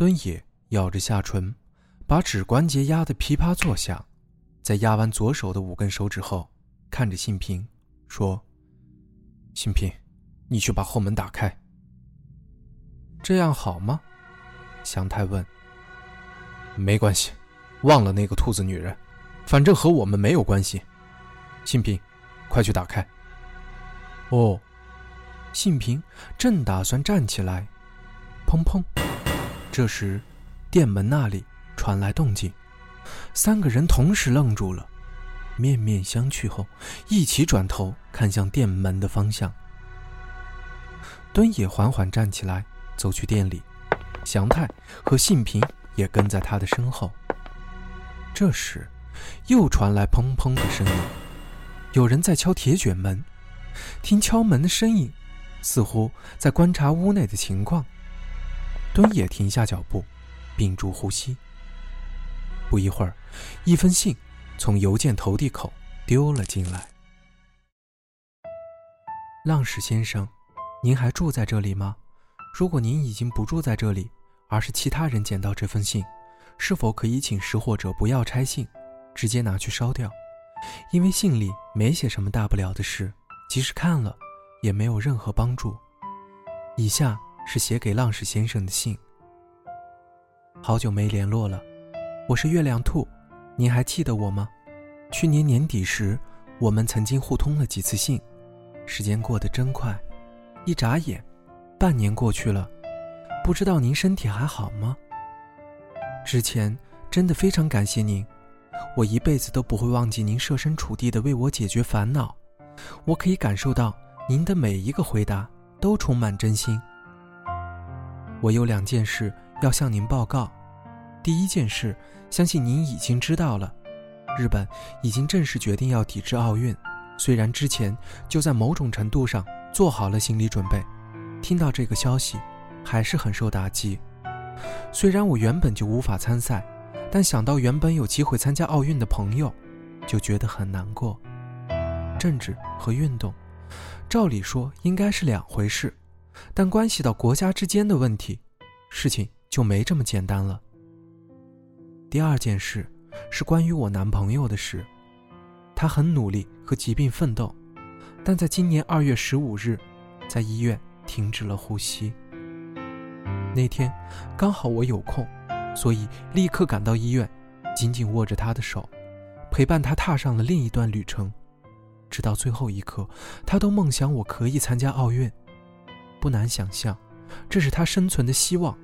敦野咬着下唇，把指关节压得噼啪作响，在压完左手的五根手指后，看着信平说。信平，你去把后门打开。这样好吗？祥太问。没关系，忘了那个兔子女人，反正和我们没有关系。信平，快去打开。哦。信平正打算站起来，砰砰。这时，店门那里传来动静，三个人同时愣住了。面面相觑后，一起转头看向店门的方向。敦也缓缓站起来，走去店里。祥太和信平也跟在他的身后。这时，又传来砰砰的声音，有人在敲铁卷门。听敲门的声音，似乎在观察屋内的情况。敦也停下脚步，屏住呼吸。不一会儿，一封信。从邮件投递口丢了进来。浪矢先生，您还住在这里吗？如果您已经不住在这里，而是其他人捡到这封信，是否可以请拾货者不要拆信，直接拿去烧掉？因为信里没写什么大不了的事，即使看了，也没有任何帮助。以下是写给浪矢先生的信。好久没联络了，我是月亮兔。您还记得我吗？去年年底时，我们曾经互通了几次信。时间过得真快，一眨眼，半年过去了。不知道您身体还好吗？之前真的非常感谢您，我一辈子都不会忘记您设身处地的为我解决烦恼。我可以感受到您的每一个回答都充满真心。我有两件事要向您报告。第一件事，相信您已经知道了，日本已经正式决定要抵制奥运。虽然之前就在某种程度上做好了心理准备，听到这个消息，还是很受打击。虽然我原本就无法参赛，但想到原本有机会参加奥运的朋友，就觉得很难过。政治和运动，照理说应该是两回事，但关系到国家之间的问题，事情就没这么简单了。第二件事是关于我男朋友的事，他很努力和疾病奋斗，但在今年二月十五日，在医院停止了呼吸。那天刚好我有空，所以立刻赶到医院，紧紧握着他的手，陪伴他踏上了另一段旅程，直到最后一刻，他都梦想我可以参加奥运。不难想象，这是他生存的希望。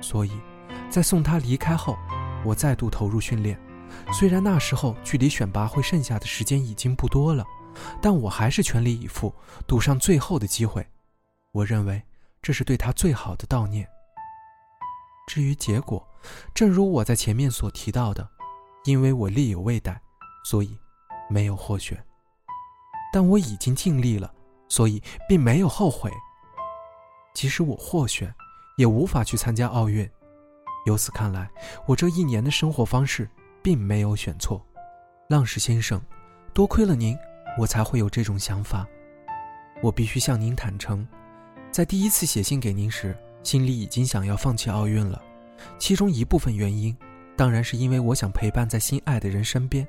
所以。在送他离开后，我再度投入训练。虽然那时候距离选拔会剩下的时间已经不多了，但我还是全力以赴，赌上最后的机会。我认为这是对他最好的悼念。至于结果，正如我在前面所提到的，因为我力有未逮，所以没有获选。但我已经尽力了，所以并没有后悔。即使我获选，也无法去参加奥运。由此看来，我这一年的生活方式并没有选错。浪矢先生，多亏了您，我才会有这种想法。我必须向您坦诚，在第一次写信给您时，心里已经想要放弃奥运了。其中一部分原因，当然是因为我想陪伴在心爱的人身边，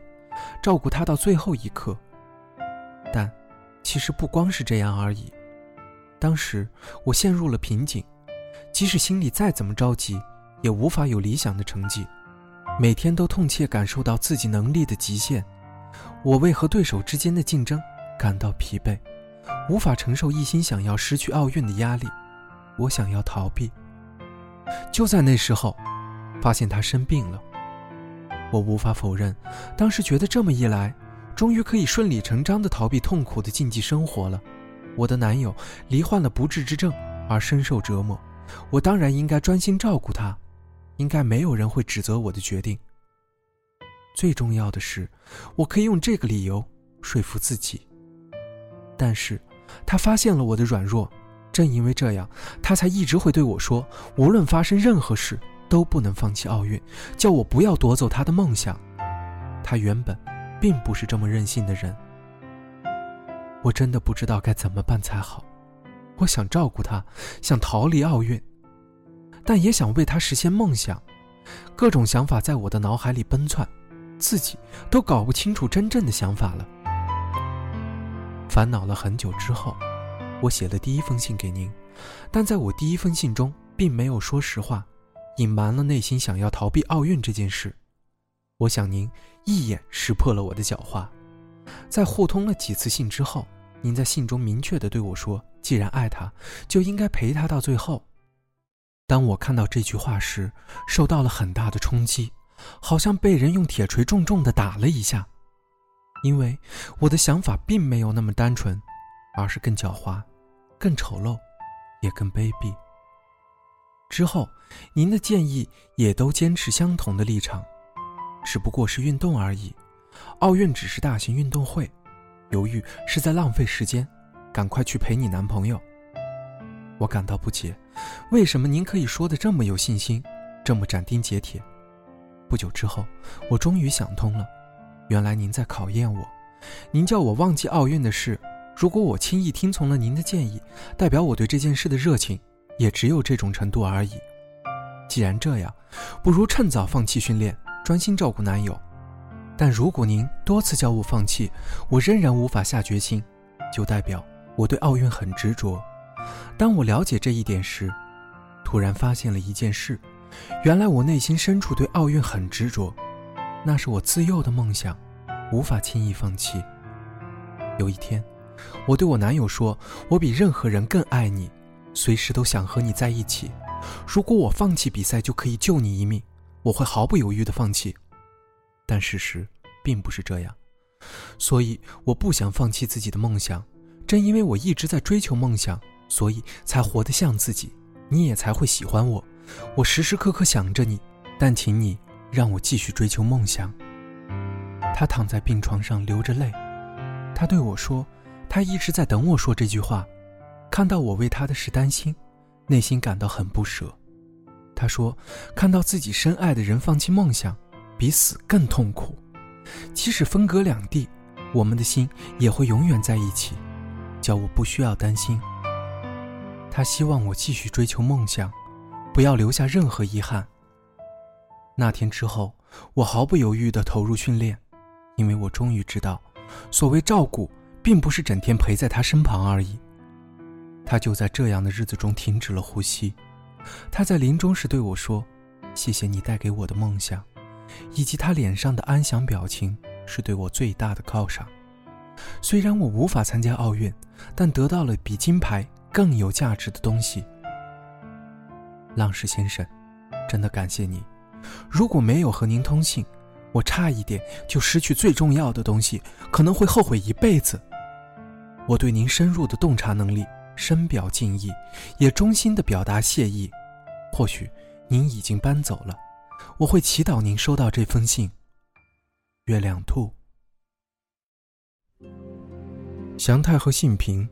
照顾他到最后一刻。其实不光是这样而已。当时我陷入了瓶颈。即使心里再怎么着急，也无法有理想的成绩。每天都痛切感受到自己能力的极限，我为和对手之间的竞争感到疲惫，无法承受一心想要失去奥运的压力。我想要逃避。就在那时候，发现他生病了。我无法否认，当时觉得这么一来，终于可以顺理成章地逃避痛苦的竞技生活了。我的男友罹患了不治之症，而深受折磨，我当然应该专心照顾他。应该没有人会指责我的决定。最重要的是，我可以用这个理由说服自己。但是，他发现了我的软弱，正因为这样，他才一直会对我说：无论发生任何事，都不能放弃奥运，叫我不要夺走他的梦想。他原本并不是这么任性的人。我真的不知道该怎么办才好。我想照顾他，想逃离奥运。但也想为他实现梦想，各种想法在我的脑海里奔窜，自己都搞不清楚真正的想法了。烦恼了很久之后，我写了第一封信给您，但在我第一封信中并没有说实话，隐瞒了内心想要逃避奥运这件事。我想您一眼识破了我的狡猾，在互通了几次信之后，您在信中明确的对我说：“既然爱他，就应该陪他到最后。”当我看到这句话时，受到了很大的冲击，好像被人用铁锤重重的打了一下。因为我的想法并没有那么单纯，而是更狡猾、更丑陋，也更卑鄙。之后，您的建议也都坚持相同的立场，只不过是运动而已。奥运只是大型运动会，犹豫是在浪费时间，赶快去陪你男朋友。我感到不解，为什么您可以说的这么有信心，这么斩钉截铁？不久之后，我终于想通了，原来您在考验我。您叫我忘记奥运的事，如果我轻易听从了您的建议，代表我对这件事的热情也只有这种程度而已。既然这样，不如趁早放弃训练，专心照顾男友。但如果您多次叫我放弃，我仍然无法下决心，就代表我对奥运很执着。当我了解这一点时，突然发现了一件事：原来我内心深处对奥运很执着，那是我自幼的梦想，无法轻易放弃。有一天，我对我男友说：“我比任何人更爱你，随时都想和你在一起。如果我放弃比赛就可以救你一命，我会毫不犹豫地放弃。”但事实并不是这样，所以我不想放弃自己的梦想。正因为我一直在追求梦想。所以才活得像自己，你也才会喜欢我。我时时刻刻想着你，但请你让我继续追求梦想。他躺在病床上流着泪，他对我说：“他一直在等我说这句话。”看到我为他的事担心，内心感到很不舍。他说：“看到自己深爱的人放弃梦想，比死更痛苦。即使分隔两地，我们的心也会永远在一起，叫我不需要担心。”他希望我继续追求梦想，不要留下任何遗憾。那天之后，我毫不犹豫地投入训练，因为我终于知道，所谓照顾，并不是整天陪在他身旁而已。他就在这样的日子中停止了呼吸。他在临终时对我说：“谢谢你带给我的梦想，以及他脸上的安详表情，是对我最大的犒赏。虽然我无法参加奥运，但得到了比金牌。”更有价值的东西，浪士先生，真的感谢你。如果没有和您通信，我差一点就失去最重要的东西，可能会后悔一辈子。我对您深入的洞察能力深表敬意，也衷心的表达谢意。或许您已经搬走了，我会祈祷您收到这封信。月亮兔，祥太和信平。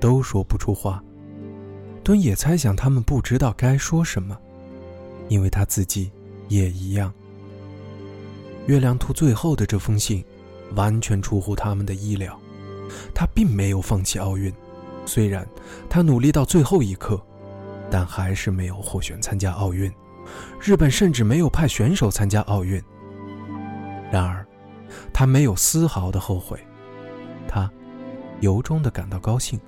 都说不出话。敦也猜想他们不知道该说什么，因为他自己也一样。月亮兔最后的这封信，完全出乎他们的意料。他并没有放弃奥运，虽然他努力到最后一刻，但还是没有获选参加奥运。日本甚至没有派选手参加奥运。然而，他没有丝毫的后悔，他由衷的感到高兴。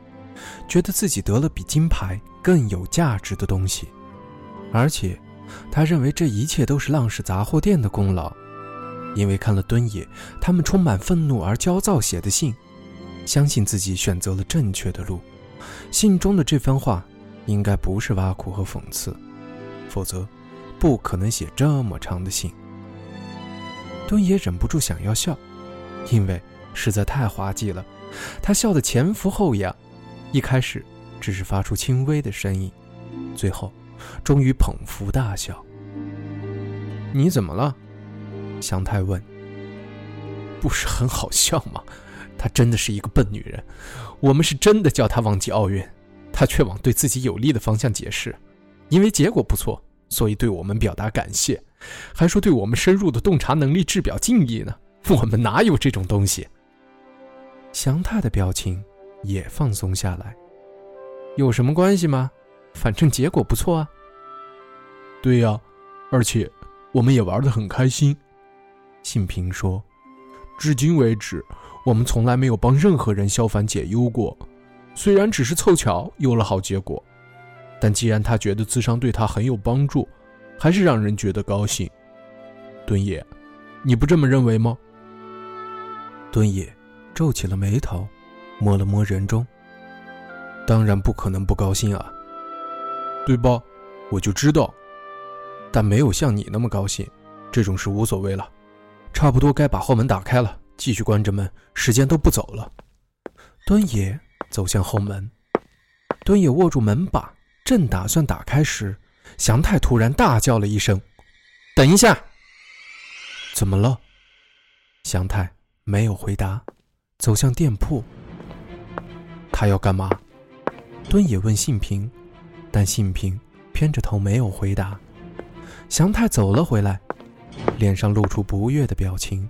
觉得自己得了比金牌更有价值的东西，而且，他认为这一切都是浪氏杂货店的功劳，因为看了敦野他们充满愤怒而焦躁写的信，相信自己选择了正确的路。信中的这番话，应该不是挖苦和讽刺，否则，不可能写这么长的信。敦野忍不住想要笑，因为实在太滑稽了。他笑得前俯后仰，一开始只是发出轻微的声音，最后终于捧腹大笑。你怎么了？祥太问。不是很好笑吗？她真的是一个笨女人。我们是真的叫她忘记奥运，她却往对自己有利的方向解释，因为结果不错，所以对我们表达感谢，还说对我们深入的洞察能力致表敬意呢。我们哪有这种东西？祥太的表情也放松下来，有什么关系吗？反正结果不错啊。对呀，而且我们也玩得很开心。信平说：“至今为止，我们从来没有帮任何人消烦解忧过。虽然只是凑巧有了好结果，但既然他觉得自商对他很有帮助，还是让人觉得高兴。敦也，你不这么认为吗？”敦也。皱起了眉头，摸了摸人中。当然不可能不高兴啊，对吧？我就知道，但没有像你那么高兴。这种事无所谓了，差不多该把后门打开了，继续关着门。时间都不走了。敦野走向后门，敦野握住门把，正打算打开时，祥太突然大叫了一声：“等一下！”怎么了？祥太没有回答。走向店铺，他要干嘛？敦野问信平，但信平偏着头没有回答。祥太走了回来，脸上露出不悦的表情。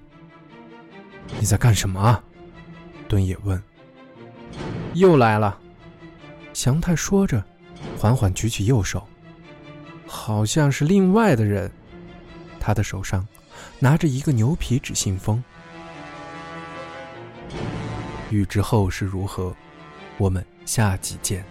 你在干什么？敦也问。又来了。祥太说着，缓缓举起右手，好像是另外的人。他的手上拿着一个牛皮纸信封。欲知后事如何，我们下集见。